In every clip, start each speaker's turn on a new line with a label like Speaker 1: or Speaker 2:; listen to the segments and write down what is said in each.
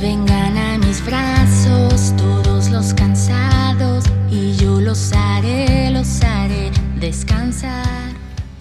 Speaker 1: Vengan a mis brazos todos los cansados y yo los haré, los haré descansar.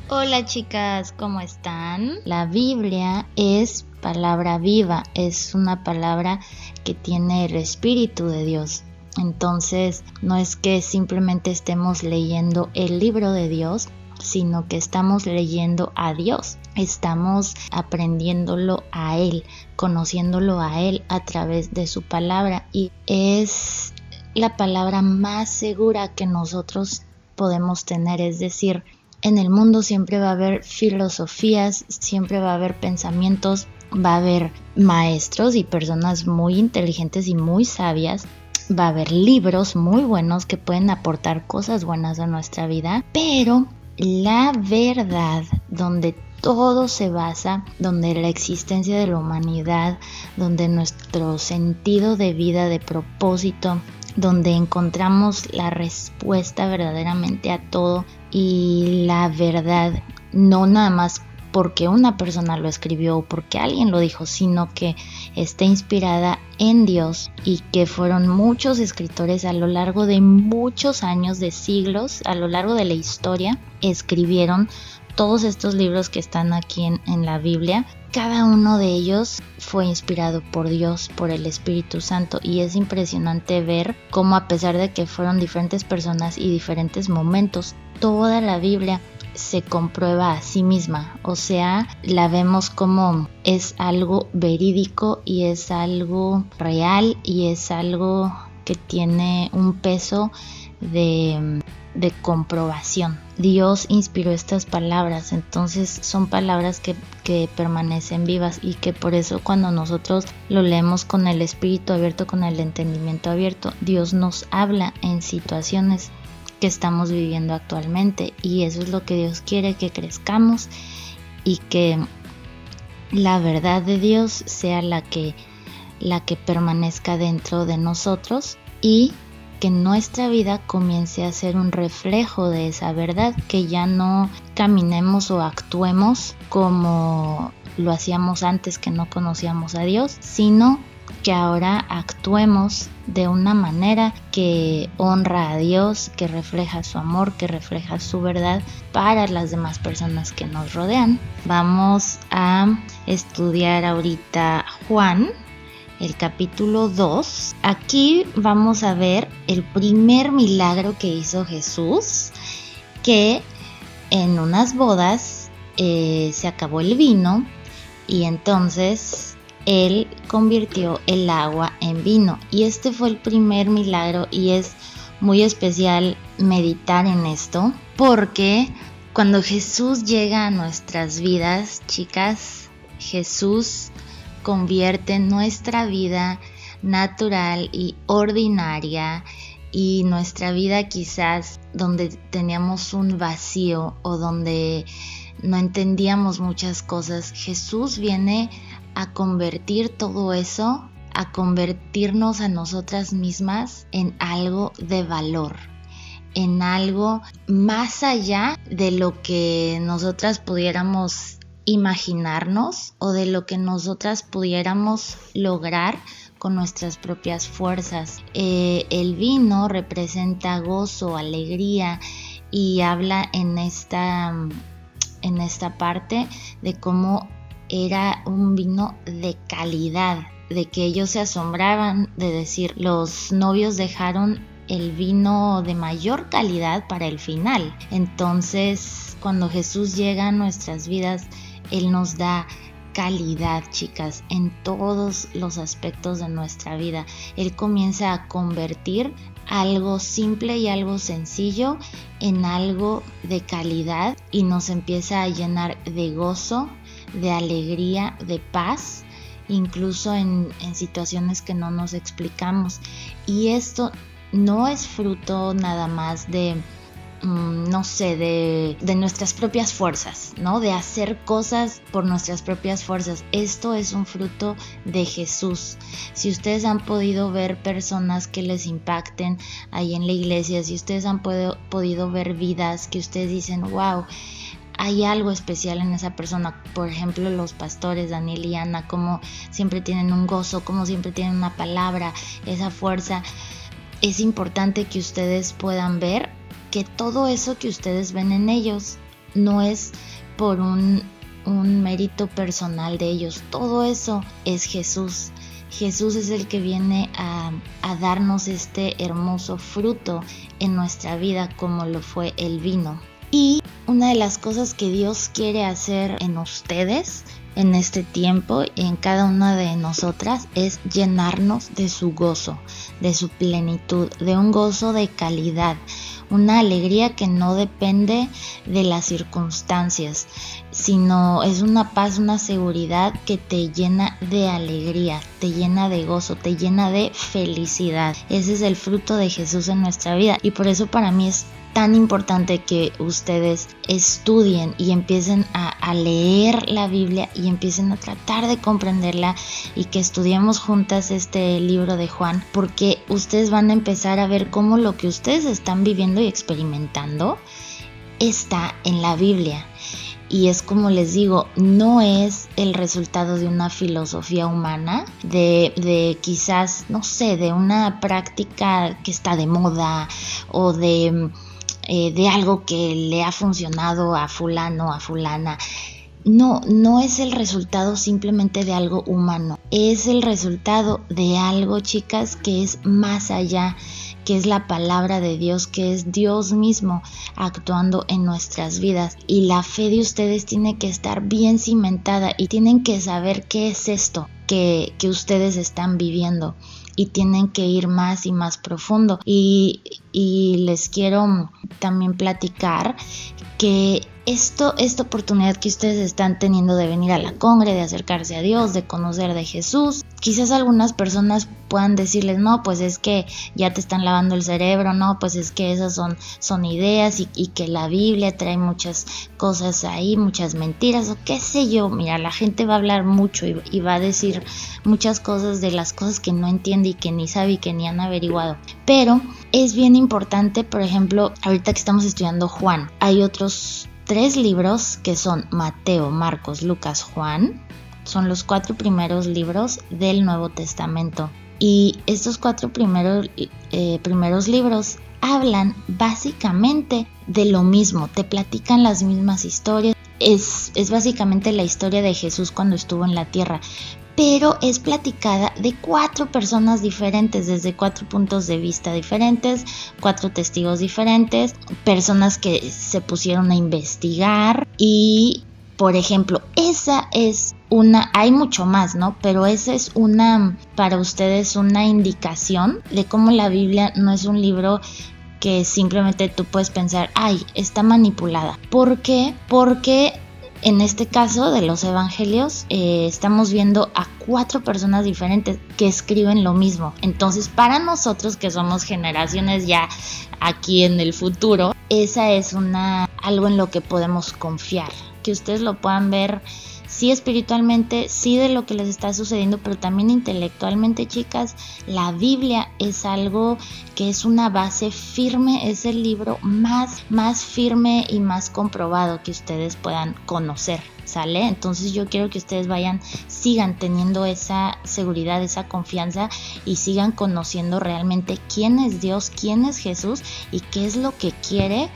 Speaker 2: Hola chicas, ¿cómo están? La Biblia es palabra viva, es una palabra que tiene el Espíritu de Dios. Entonces, no es que simplemente estemos leyendo el libro de Dios, sino que estamos leyendo a Dios, estamos aprendiéndolo a Él, conociéndolo a Él a través de su palabra. Y es la palabra más segura que nosotros podemos tener, es decir, en el mundo siempre va a haber filosofías, siempre va a haber pensamientos, va a haber maestros y personas muy inteligentes y muy sabias va a haber libros muy buenos que pueden aportar cosas buenas a nuestra vida, pero la verdad donde todo se basa, donde la existencia de la humanidad, donde nuestro sentido de vida, de propósito, donde encontramos la respuesta verdaderamente a todo y la verdad, no nada más porque una persona lo escribió o porque alguien lo dijo, sino que está inspirada en Dios y que fueron muchos escritores a lo largo de muchos años, de siglos, a lo largo de la historia, escribieron todos estos libros que están aquí en, en la Biblia. Cada uno de ellos fue inspirado por Dios, por el Espíritu Santo y es impresionante ver cómo a pesar de que fueron diferentes personas y diferentes momentos, toda la Biblia se comprueba a sí misma, o sea, la vemos como es algo verídico y es algo real y es algo que tiene un peso de, de comprobación. Dios inspiró estas palabras, entonces son palabras que, que, permanecen vivas y que por eso cuando nosotros lo leemos con el espíritu abierto, con el entendimiento abierto, Dios nos habla en situaciones que estamos viviendo actualmente y eso es lo que Dios quiere que crezcamos y que la verdad de Dios sea la que la que permanezca dentro de nosotros y que nuestra vida comience a ser un reflejo de esa verdad, que ya no caminemos o actuemos como lo hacíamos antes que no conocíamos a Dios, sino que ahora actuemos de una manera que honra a Dios, que refleja su amor, que refleja su verdad para las demás personas que nos rodean. Vamos a estudiar ahorita Juan, el capítulo 2. Aquí vamos a ver el primer milagro que hizo Jesús, que en unas bodas eh, se acabó el vino y entonces él convirtió el agua en vino. Y este fue el primer milagro y es muy especial meditar en esto porque cuando Jesús llega a nuestras vidas, chicas, Jesús convierte nuestra vida natural y ordinaria y nuestra vida quizás donde teníamos un vacío o donde no entendíamos muchas cosas, Jesús viene a convertir todo eso, a convertirnos a nosotras mismas en algo de valor, en algo más allá de lo que nosotras pudiéramos imaginarnos o de lo que nosotras pudiéramos lograr con nuestras propias fuerzas. Eh, el vino representa gozo, alegría y habla en esta, en esta parte de cómo era un vino de calidad, de que ellos se asombraban de decir, los novios dejaron el vino de mayor calidad para el final. Entonces, cuando Jesús llega a nuestras vidas, Él nos da calidad, chicas, en todos los aspectos de nuestra vida. Él comienza a convertir algo simple y algo sencillo en algo de calidad y nos empieza a llenar de gozo, de alegría, de paz, incluso en, situaciones que no nos explicamos. Y esto no es fruto nada más de, mm, no sé, de, de, nuestras propias fuerzas, ¿no? De hacer cosas por nuestras propias fuerzas. Esto es un fruto de Jesús. Si ustedes han podido ver personas que les impacten ahí en la iglesia, si ustedes han podido ver vidas que ustedes dicen, wow, hay algo especial en esa persona. Por ejemplo, los pastores, Daniel y Ana, como siempre tienen un gozo, como siempre tienen una palabra, esa fuerza. Es importante que ustedes puedan ver que todo eso que ustedes ven en ellos no es por un, un mérito personal de ellos, todo eso es Jesús. Jesús es el que viene a, a, darnos este hermoso fruto en nuestra vida como lo fue el vino. Y una de las cosas que Dios quiere hacer en ustedes en este tiempo y en cada una de nosotras es llenarnos de su gozo, de su plenitud, de un gozo de calidad, una alegría que no depende de las circunstancias, sino es una paz, una seguridad que te llena de alegría, te llena de gozo, te llena de felicidad. Ese es el fruto de Jesús en nuestra vida y por eso para mí es tan importante que ustedes estudien y empiecen a, leer la Biblia y empiecen a tratar de comprenderla y que estudiemos juntas este libro de Juan porque ustedes van a empezar a ver cómo lo que ustedes están viviendo y experimentando está en la Biblia. Y es como les digo, no es el resultado de una filosofía humana, de, de, quizás, no sé, de una práctica que está de moda o de eh, de algo que le ha funcionado a fulano, a fulana. No, no es el resultado simplemente de algo humano, es el resultado de algo, chicas, que es más allá, que es la palabra de Dios, que es Dios mismo actuando en nuestras vidas. Y la fe de ustedes tiene que estar bien cimentada y tienen que saber qué es esto que, que ustedes están viviendo y tienen que ir más y más profundo. Y, les quiero también platicar que esto, esta oportunidad que ustedes están teniendo de venir a la congre, de acercarse a Dios, de conocer de Jesús, quizás algunas personas puedan decirles, no, pues es que ya te están lavando el cerebro, no, pues es que esas son, son ideas y, que la Biblia trae muchas cosas ahí, muchas mentiras o qué sé yo. Mira, la gente va a hablar mucho y, y va a decir muchas cosas de las cosas que no entiende y que ni sabe y que ni han averiguado. Pero es bien importante, por ejemplo, ahorita que estamos estudiando Juan, hay otros tres libros que son Mateo, Marcos, Lucas, Juan. Son los cuatro primeros libros del Nuevo Testamento. Y estos cuatro primeros, eh, primeros libros hablan básicamente de lo mismo, te platican las mismas historias. Es, es básicamente la historia de Jesús cuando estuvo en la tierra, pero es platicada de cuatro personas diferentes, desde cuatro puntos de vista diferentes, cuatro testigos diferentes, personas que se pusieron a investigar y, por ejemplo, esa es una, hay mucho más, ¿no? Pero esa es una, para ustedes, una indicación de cómo la Biblia no es un libro que simplemente tú puedes pensar, ay, está manipulada. ¿Por qué? Porque en este caso de los evangelios eh, estamos viendo a cuatro personas diferentes que escriben lo mismo. Entonces para nosotros que somos generaciones ya aquí en el futuro, esa es una algo en lo que podemos confiar. Que ustedes lo puedan ver sí espiritualmente, sí de lo que les está sucediendo, pero también intelectualmente, chicas, la Biblia es algo que es una base firme, es el libro más, más firme y más comprobado que ustedes puedan conocer. ¿Sale? Entonces yo quiero que ustedes vayan, sigan teniendo esa seguridad, esa confianza y sigan conociendo realmente quién es Dios, quién es Jesús y qué es lo que quiere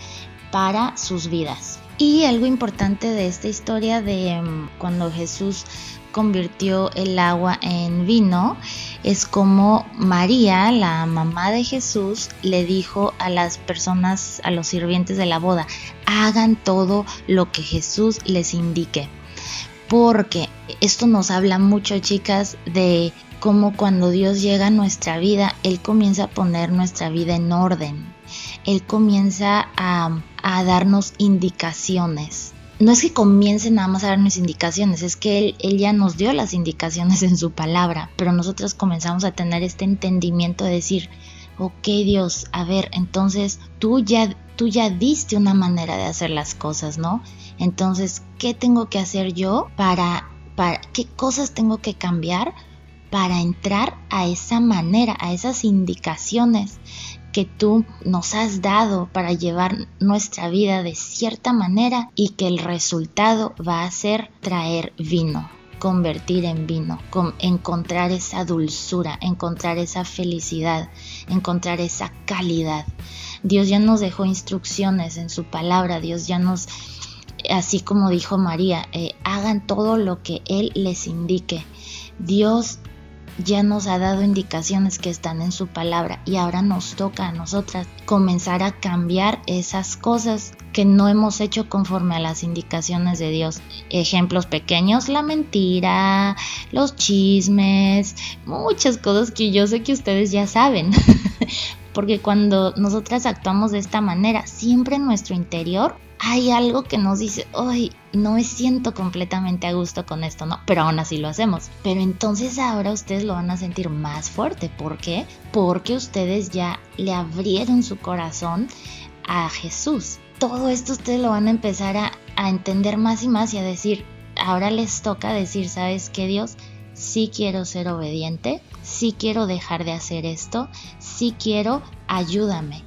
Speaker 2: para sus vidas. Y algo importante de esta historia de mm, cuando Jesús convirtió el agua en vino es como María, la mamá de Jesús, le dijo a las personas, a los sirvientes de la boda, hagan todo lo que Jesús les indique. Porque esto nos habla mucho, chicas, de cómo cuando Dios llega a nuestra vida, Él comienza a poner nuestra vida en orden. Él comienza a, darnos indicaciones. No es que comience nada más a darnos indicaciones, es que él, él, ya nos dio las indicaciones en su palabra, pero nosotros comenzamos a tener este entendimiento de decir, ok Dios, a ver, entonces tú ya, tú ya diste una manera de hacer las cosas, ¿no? Entonces, ¿qué tengo que hacer yo para, para qué cosas tengo que cambiar para entrar a esa manera, a esas indicaciones que tú nos has dado para llevar nuestra vida de cierta manera y que el resultado va a ser traer vino convertir en vino, encontrar esa dulzura, encontrar esa felicidad, encontrar esa calidad. Dios ya nos dejó instrucciones en su palabra, Dios ya nos, así como dijo María, eh, hagan todo lo que Él les indique. Dios ya nos ha dado indicaciones que están en su palabra y ahora nos toca a nosotras comenzar a cambiar esas cosas que no hemos hecho conforme a las indicaciones de Dios. Ejemplos pequeños, la mentira, los chismes, muchas cosas que yo sé que ustedes ya saben. Porque cuando nosotras actuamos de esta manera, siempre en nuestro interior hay algo que nos dice, hoy no me siento completamente a gusto con esto, ¿no? Pero aún así lo hacemos. Pero entonces ahora ustedes lo van a sentir más fuerte. ¿Por qué? Porque ustedes ya le abrieron su corazón a Jesús. Todo esto ustedes lo van a empezar a, a entender más y más y a decir, ahora les toca decir, ¿sabes qué Dios? Sí quiero ser obediente, sí quiero dejar de hacer esto, sí quiero, ayúdame.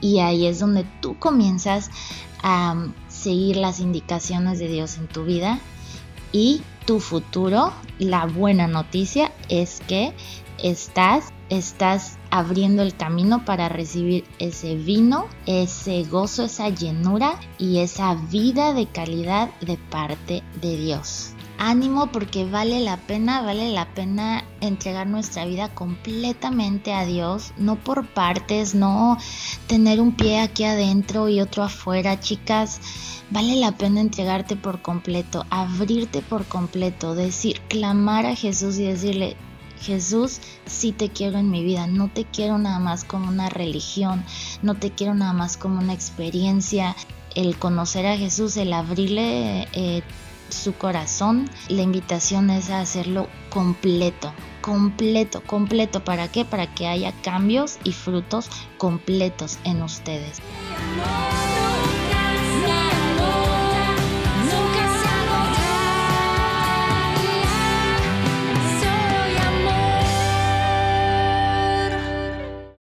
Speaker 2: Y ahí es donde tú comienzas a seguir las indicaciones de Dios en tu vida y tu futuro. La buena noticia es que estás estás abriendo el camino para recibir ese vino, ese gozo, esa llenura y esa vida de calidad de parte de Dios ánimo porque vale la pena, vale la pena entregar nuestra vida completamente a Dios, no por partes, no tener un pie aquí adentro y otro afuera, chicas. Vale la pena entregarte por completo, abrirte por completo, decir, clamar a Jesús y decirle, Jesús, sí te quiero en mi vida, no te quiero nada más como una religión, no te quiero nada más como una experiencia. El conocer a Jesús, el abrirle eh, su corazón, la invitación es a hacerlo completo, completo, completo. ¿Para qué? Para que haya cambios y frutos completos en ustedes.